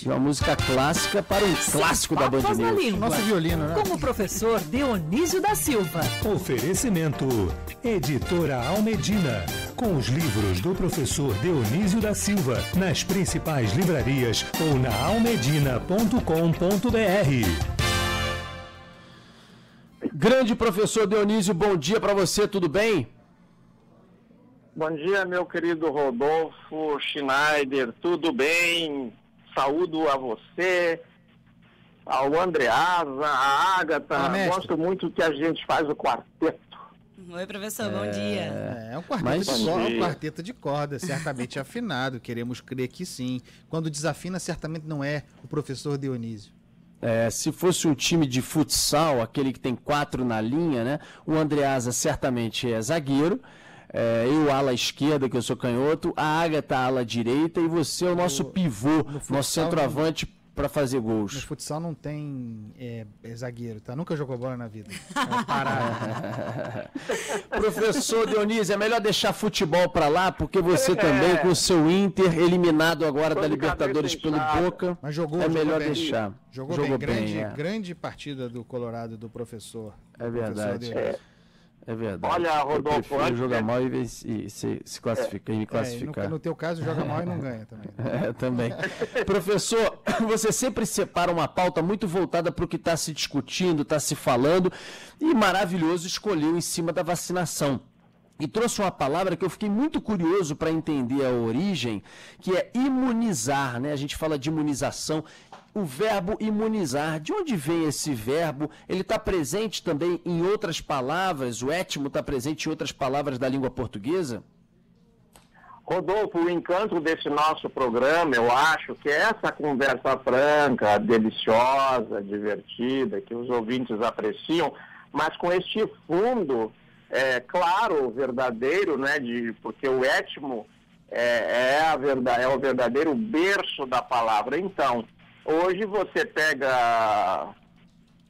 Exatamente. Uma música clássica para um clássico da Band News. Nosso violino, né? Com o professor Dionísio da Silva. Oferecimento Editora Almedina. Com os livros do professor Dionísio da Silva nas principais livrarias ou na almedina.com.br. Grande professor Dionísio, bom dia para você, tudo bem? Bom dia, meu querido Rodolfo Schneider, tudo bem? Saúdo a você, ao Andreasa, a Agatha. Mestre. Gosto muito que a gente faz o quarteto. Oi, professor, bom dia. É, é um quarteto, Mas- de corda, um quarteto de corda, certamente afinado. Queremos crer que sim. Quando desafina, certamente não é o professor Dionísio. É, se fosse um time de futsal, aquele que tem quatro na linha, né? O Andreasa certamente é zagueiro. É, eu, ala esquerda, que eu sou canhoto. A Agatha, ala direita. E você é o nosso pivô, futsal, nosso centroavante para fazer No gols. futsal não tem é, é zagueiro, tá? Nunca jogou bola na vida. É parado. Professor Dionísio, é melhor deixar futebol para lá, porque você também, com o seu Inter, eliminado agora da Libertadores pelo. Boca, Mas jogou, é jogou melhor bem. deixar. Jogou, bem. Grande, é. grande partida do Colorado do professor. É do professor verdade. Dionísio. É verdade. Olha, Rodolfo, antes- jogar mal e, ver se, e se, se classificar, e me É, e classificar. no, no teu caso, joga mal e não ganha também. né? É, também. Professor, você sempre separa uma pauta muito voltada para o que está se discutindo, está se falando, e maravilhoso escolheu em cima da vacinação. E trouxe uma palavra que eu fiquei muito curioso para entender a origem, que é imunizar, né? A gente fala de imunização. O verbo imunizar, de onde vem esse verbo? Ele está presente também em outras palavras? O étimo está presente em outras palavras da língua portuguesa? Rodolfo, o encanto desse nosso programa, eu acho que é essa conversa franca, deliciosa, divertida, que os ouvintes apreciam, mas com este fundo, é, claro, verdadeiro, né, de, porque o étimo é, é, a verda, é o verdadeiro berço da palavra. Então, hoje você pega,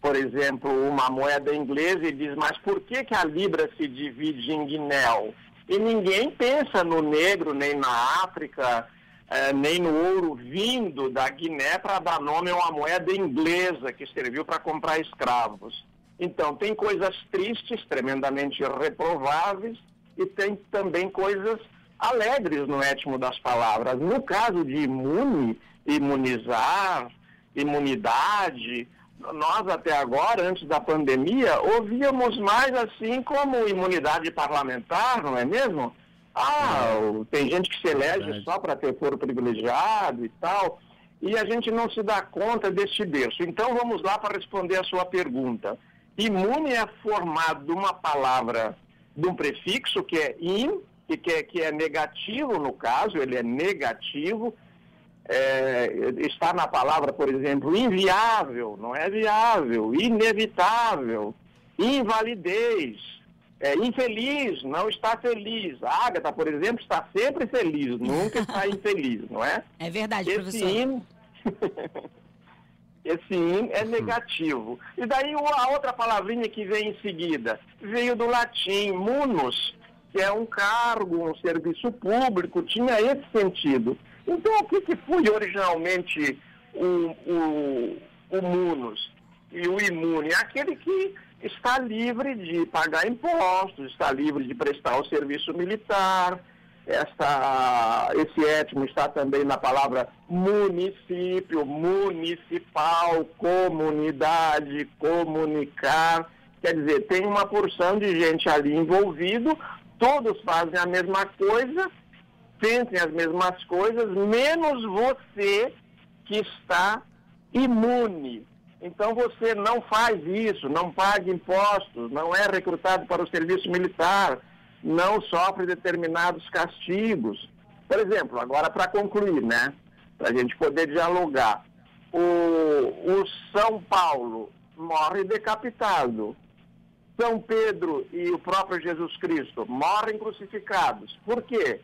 por exemplo, uma moeda inglesa e diz, mas por que, que a libra se divide em guinéu? E ninguém pensa no negro, nem na África, eh, nem no ouro vindo da Guiné para dar nome a uma moeda inglesa que serviu para comprar escravos. Então, tem coisas tristes, tremendamente reprováveis, e tem também coisas alegres no étimo das palavras. No caso de imune, imunizar, imunidade, nós até agora, antes da pandemia, ouvíamos mais assim como imunidade parlamentar, não é mesmo? Ah, o- tem gente que se elege só para ter foro privilegiado e tal, e a gente não se dá conta deste berço. Então vamos lá para responder a sua pergunta. Imune é formado de uma palavra, de um prefixo que é in, e que é, que é negativo no caso, ele é negativo, é, está na palavra, por exemplo, inviável, não é viável, inevitável, invalidez, é, infeliz, não está feliz. A Agatha, por exemplo, está sempre feliz, nunca está infeliz, não é? É verdade, Esse professor. in, esse in é negativo. E daí a outra palavrinha que vem em seguida veio do latim munus, que é um cargo, um serviço público, tinha esse sentido. Então o que, que foi originalmente o, o, o munus e o imune? Aquele que está livre de pagar impostos, está livre de prestar o serviço militar, essa, esse étimo está também na palavra município, municipal, comunidade, comunicar. Quer dizer, tem uma porção de gente ali envolvido, todos fazem a mesma coisa, sentem as mesmas coisas, menos você que está imune. Então você não faz isso, não paga impostos, não é recrutado para o serviço militar, não sofre determinados castigos. Por exemplo, agora para concluir, né? Para a gente poder dialogar. O, o São Paulo morre decapitado. São Pedro e o próprio Jesus Cristo morrem crucificados. Por quê?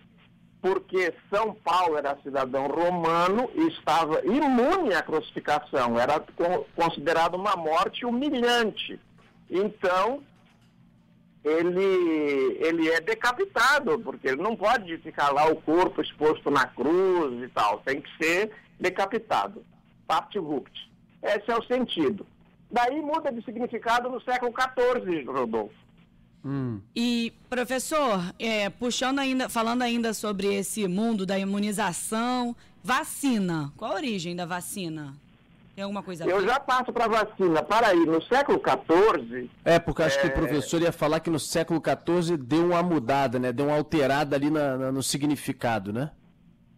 Porque São Paulo era cidadão romano e estava imune à crucificação, era co- considerado uma morte humilhante. Então, ele, ele é decapitado, porque ele não pode ficar lá o corpo exposto na cruz e tal, tem que ser decapitado. Papt Vupt. Esse é o sentido. Daí muda de significado no século XIV, Rodolfo. Hum. E, professor, é, puxando ainda, falando ainda sobre esse mundo da imunização, vacina. Qual a origem da vacina? Tem alguma coisa a Eu já passo para a vacina. Para aí, no século XIV, É, porque acho que o professor ia falar que no século XIV deu uma mudada, né? Deu uma alterada ali na- na- no significado, né?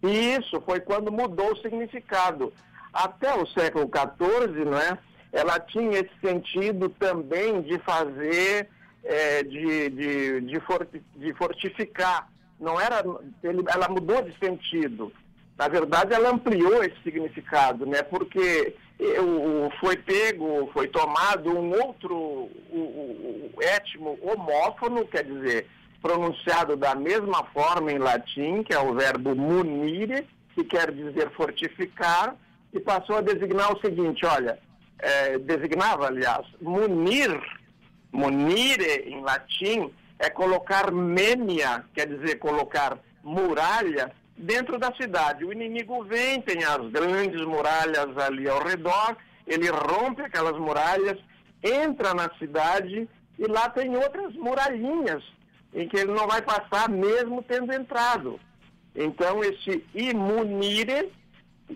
Isso, foi quando mudou o significado. Até o século XIV, né, ela tinha esse sentido também de fazer, eh, de, de, de, forti- de fortificar. Não era, ele- ela mudou de sentido. Na verdade, ela ampliou esse significado, né, porque o- foi pego, foi tomado um outro o, o, o étimo homófono, quer dizer, pronunciado da mesma forma em latim, que é o verbo munire, que quer dizer fortificar, e passou a designar o seguinte, olha, eh, designava, aliás, munir, munire em latim, é colocar mênia, quer dizer, colocar muralha dentro da cidade. O inimigo vem, tem as grandes muralhas ali ao redor, ele rompe aquelas muralhas, entra na cidade e lá tem outras muralhinhas em que ele não vai passar mesmo tendo entrado. Então esse imunire,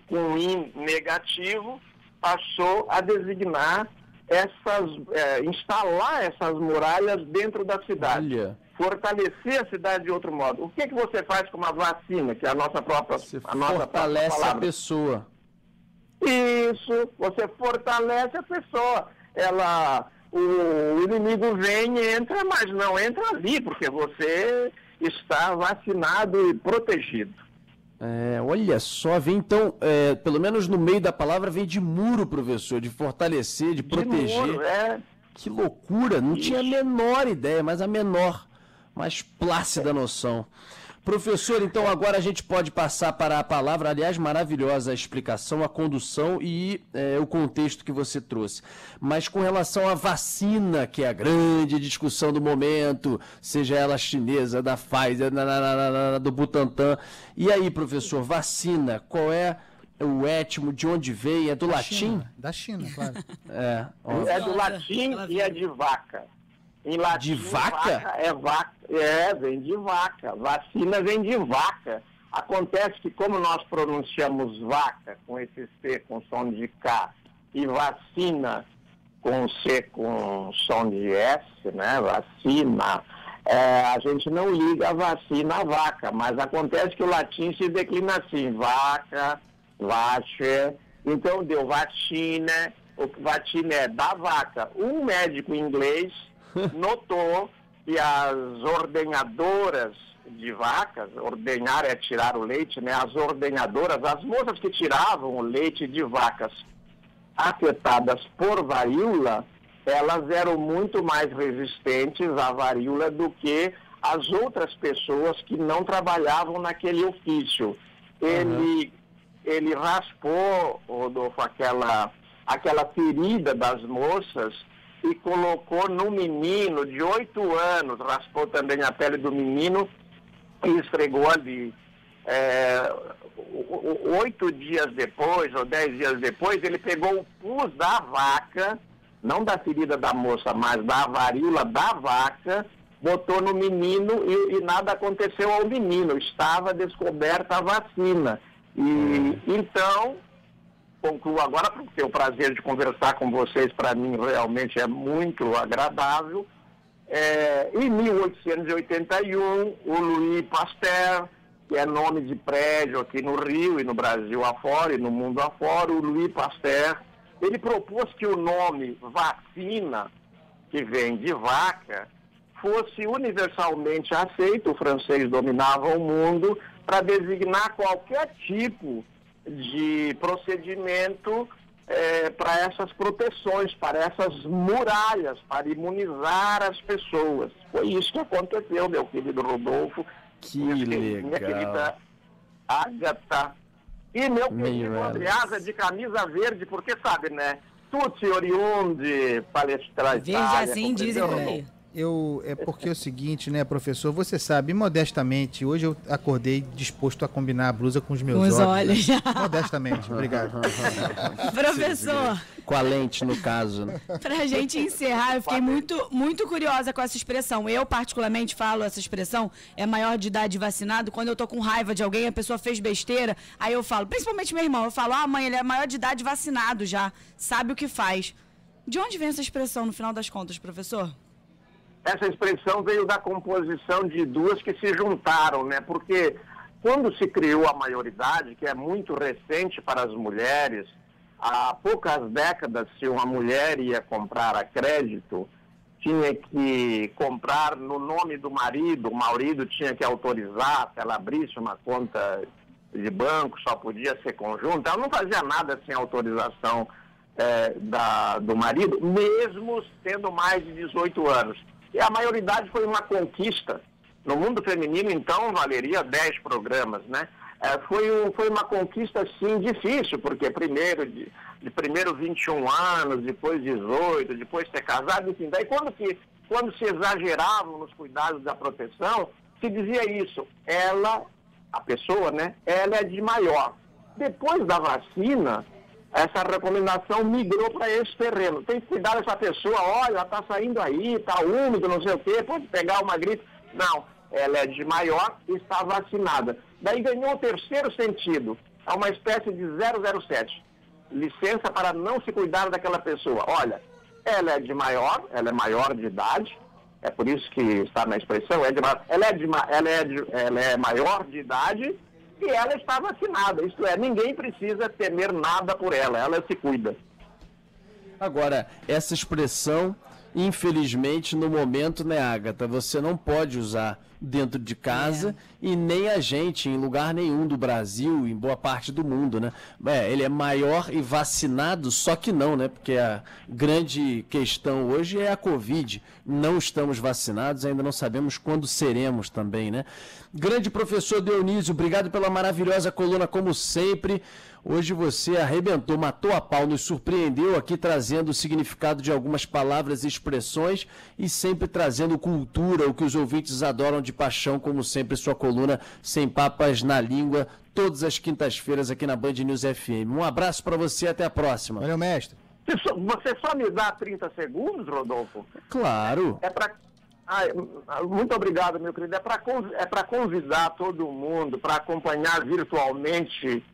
com in negativo, passou a designar essas, eh, instalar essas muralhas dentro da cidade Olha. fortalecer a cidade de outro modo. O que, que você faz com uma vacina, que é a nossa própria, Você a nossa fortalece própria a pessoa. Isso, você fortalece a pessoa. Ela, o inimigo vem e entra, mas não entra ali, porque você está vacinado e protegido. É, olha só, vem então, é, pelo menos no meio da palavra, vem de muro, professor, de fortalecer, de De proteger. muro, é, Que loucura, não Isso. tinha a menor ideia, mas a menor, mais plácida noção. Professor, então agora a gente pode passar para a palavra, aliás, maravilhosa a explicação, a condução e é, o contexto que você trouxe. Mas com relação à vacina, que é a grande discussão do momento, seja ela chinesa, da Pfizer, do Butantan. E aí, professor, vacina, qual é o étimo, de onde vem? É do latim? China, da China, claro. É, é do latim e é de vaca. Em latim, De vaca? é vaca. É, vem de vaca. Vacina vem de vaca. Acontece que como nós pronunciamos vaca com esse C com som de K e vacina com C com som de S, né? Vacina. é, a gente não liga a vacina à vaca, mas acontece que o latim se declina assim, vaca, vache, então deu vacina, o vacina é da vaca. Um médico inglês notou que as ordenhadoras de vacas, ordenhar é tirar o leite, né? As ordenhadoras, as moças que tiravam o leite de vacas afetadas por varíola, elas eram muito mais resistentes à varíola do que as outras pessoas que não trabalhavam naquele ofício. Ele, ele raspou, Rodolfo, aquela, aquela ferida das moças e colocou no menino de oito anos, raspou também a pele do menino e esfregou ali. É, oito dias depois, ou dez dias depois, ele pegou o pus da vaca, não da ferida da moça, mas da varíola da vaca, botou no menino e, e nada aconteceu ao menino. Estava descoberta a vacina. E então, concluo agora, porque o prazer de conversar com vocês, para mim realmente é muito agradável. É, em 1881, o Louis Pasteur, que é nome de prédio aqui no Rio e no Brasil afora e no mundo afora, o Louis Pasteur, ele propôs que o nome vacina, que vem de vaca, fosse universalmente aceito, o francês dominava o mundo, para designar qualquer tipo de procedimento eh, para essas proteções, para essas muralhas, para imunizar as pessoas. Foi isso que aconteceu, meu querido Rodolfo. Que minha, Minha legal. querida Agatha. E meu querido. Andreasa de camisa verde, porque sabe, né? Tutti oriundi palestra Verde assim dizem por aí. Eu, é porque é o seguinte, né, professor? Você sabe, modestamente, hoje eu acordei disposto a combinar a blusa com os meus Com os olhos. né? olhos. Modestamente, obrigado. Professor, Com a lente, no caso, né? pra gente encerrar, eu fiquei muito, muito curiosa com essa expressão. Eu, particularmente, falo essa expressão, é maior de idade vacinado, quando eu tô com raiva de alguém, a pessoa fez besteira, aí eu falo, principalmente meu irmão, eu falo, ah, mãe, ele é maior de idade vacinado já, sabe o que faz. De onde vem essa expressão, no final das contas, professor? Essa expressão veio da composição de duas que se juntaram, né? Porque quando se criou a maioridade, que é muito recente para as mulheres, há poucas décadas, se uma mulher ia comprar a crédito, tinha que comprar no nome do marido, o marido tinha que autorizar, se ela abrisse uma conta de banco, só podia ser conjunta, ela não fazia nada sem autorização eh, da, do marido, mesmo tendo mais de 18 anos. E a maioridade foi uma conquista. No mundo feminino, então, valeria 10 programas, né? É, foi, um, foi uma conquista, sim, difícil, porque primeiro, de, de primeiro 21 anos, depois 18, depois ter casado, enfim. Daí quando, que, quando se exageravam nos cuidados da proteção, se dizia isso, ela, a pessoa, né? Ela é de maior. Depois da vacina, essa recomendação migrou para esse terreno. Tem que cuidar dessa pessoa, olha, está saindo aí, está úmido, não sei o quê, pode pegar uma gripe. Não, ela é de maior e está vacinada. Daí ganhou o terceiro sentido, é uma espécie de 007. Licença para não se cuidar daquela pessoa. Olha, ela é de maior, ela é maior de idade, é por isso que está na expressão, é de, ela, é de, ela, é de, ela é maior de idade e ela está vacinada. Isto é, ninguém precisa temer nada por ela, ela se cuida. Agora, essa expressão, infelizmente, no momento, né, Agatha, você não pode usar dentro de casa e nem a gente em lugar nenhum do Brasil, em boa parte do mundo, né? É, ele é maior e vacinado, só que não, né? Porque a grande questão hoje é a Covid. Não estamos vacinados, ainda não sabemos quando seremos também, né? Grande professor Dionísio, obrigado pela maravilhosa coluna, como sempre. Hoje você arrebentou, matou a pau, nos surpreendeu aqui trazendo o significado de algumas palavras e expressões e sempre trazendo cultura, o que os ouvintes adoram de paixão, como sempre, sua coluna Sem Papas na Língua, todas as quintas-feiras aqui na Band News FM. Um abraço para você até a próxima. Valeu, mestre. Você só, você só me dá 30 segundos, Rodolfo? Claro. É para. muito obrigado, meu querido. É para é pra convidar todo mundo para acompanhar virtualmente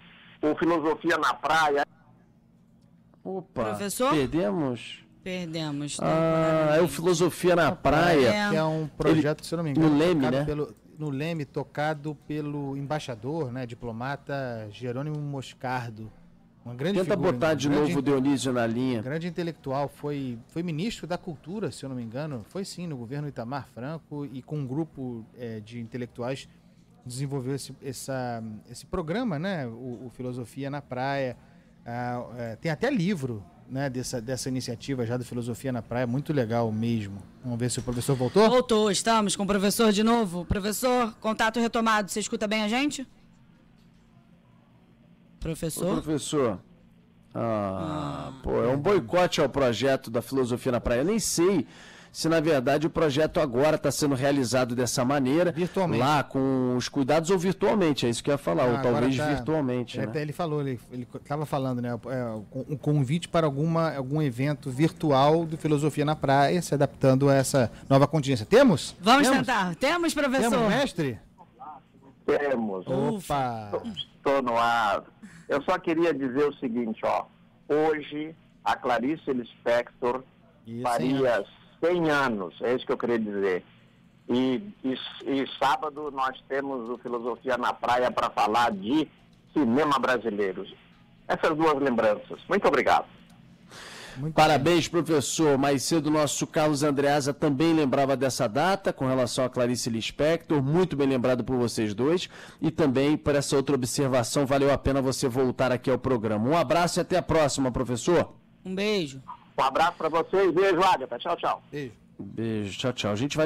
o Filosofia na Praia. Opa, Professor? perdemos? Perdemos. Ah, é o Filosofia na Praia. É. Que é um projeto, se eu não me engano, no Leme, tocado né? pelo, no Leme, tocado pelo embaixador, né, diplomata Jerônimo Moscardo. Uma grande Tenta figura, botar um de grande novo o Dionísio na linha. grande intelectual, foi, foi ministro da Cultura, se eu não me engano, foi sim, no governo Itamar Franco, e com um grupo eh, de intelectuais desenvolveu esse, essa, esse programa, né, o, o Filosofia na Praia. Ah, eh, tem até livro né, dessa, dessa iniciativa já do Filosofia na Praia, muito legal mesmo. Vamos ver se o professor voltou. Voltou, estamos com o professor de novo. Professor, contato retomado, você escuta bem a gente? Ô, Professor? professor. Ah, pô, é um boicote ao projeto da Filosofia na Praia. Eu nem sei se, na verdade, o projeto agora está sendo realizado dessa maneira. Virtualmente. Lá, com os cuidados, ou virtualmente, é isso que eu ia falar, Ah, ou talvez tá- virtualmente, É, né? Ele falou, ele estava falando, né? é, um convite para alguma, algum evento virtual do Filosofia na Praia, se adaptando a essa nova contingência. Temos? Vamos Temos? tentar. Temos, professor? Temos, mestre? Temos. Opa! Estou no ar. Eu só queria dizer o seguinte, ó. Hoje, a Clarice Lispector Isso, faria 100 anos, é isso que eu queria dizer. E, e, e sábado nós temos o Filosofia na Praia para falar de cinema brasileiro. Essas duas lembranças. Muito obrigado. Muito Parabéns, professor. Mais cedo, o nosso Carlos Andreasa também lembrava dessa data com relação a Clarice Lispector. Muito bem lembrado por vocês dois. E também por essa outra observação, valeu a pena você voltar aqui ao programa. Um abraço e até a próxima, professor. Um beijo. Um abraço para vocês. Beijo, Agatha. Tchau, tchau. Beijo. Beijo, tchau, tchau. A gente vai.